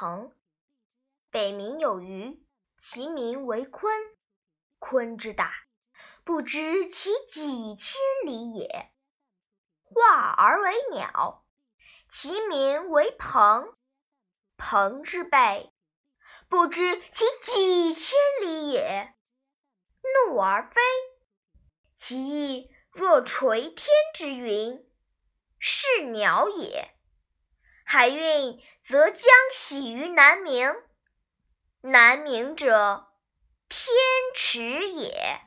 鹏。北冥有鱼，其名为鲲。鲲之大，不知其几千里也。化而为鸟，其名为鹏。鹏之背，不知其几千里也。怒而飞，其翼若垂天之云，是鸟也。海运则将徙于南冥，南冥者，天池也。